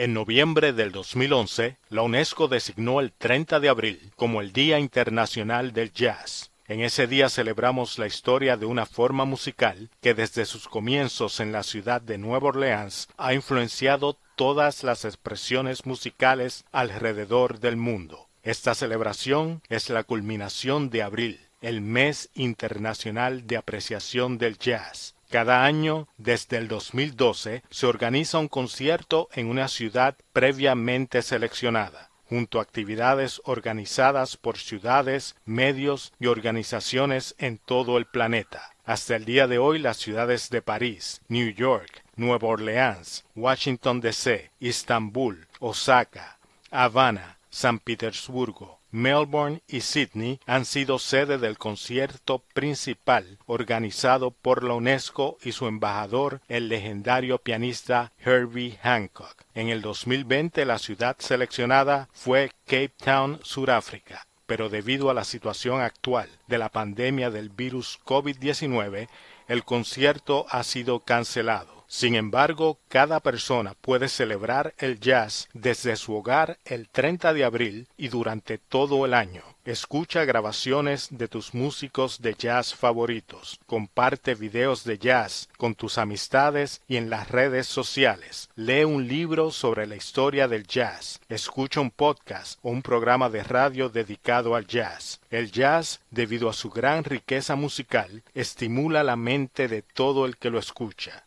En noviembre del 2011, la UNESCO designó el 30 de abril como el Día Internacional del Jazz. En ese día celebramos la historia de una forma musical que desde sus comienzos en la ciudad de Nueva Orleans ha influenciado todas las expresiones musicales alrededor del mundo. Esta celebración es la culminación de abril, el mes internacional de apreciación del jazz. Cada año, desde el 2012, se organiza un concierto en una ciudad previamente seleccionada junto a actividades organizadas por ciudades, medios y organizaciones en todo el planeta. Hasta el día de hoy las ciudades de París, New York, Nueva Orleans, Washington DC, Estambul, Osaka, Habana, San Petersburgo, Melbourne y Sydney han sido sede del concierto principal organizado por la UNESCO y su embajador, el legendario pianista Herbie Hancock. En el 2020 la ciudad seleccionada fue Cape Town, Sudáfrica, pero debido a la situación actual de la pandemia del virus COVID-19, el concierto ha sido cancelado. Sin embargo, cada persona puede celebrar el jazz desde su hogar el 30 de abril y durante todo el año. Escucha grabaciones de tus músicos de jazz favoritos. Comparte videos de jazz con tus amistades y en las redes sociales. Lee un libro sobre la historia del jazz. Escucha un podcast o un programa de radio dedicado al jazz. El jazz, debido a su gran riqueza musical, estimula la mente de todo el que lo escucha.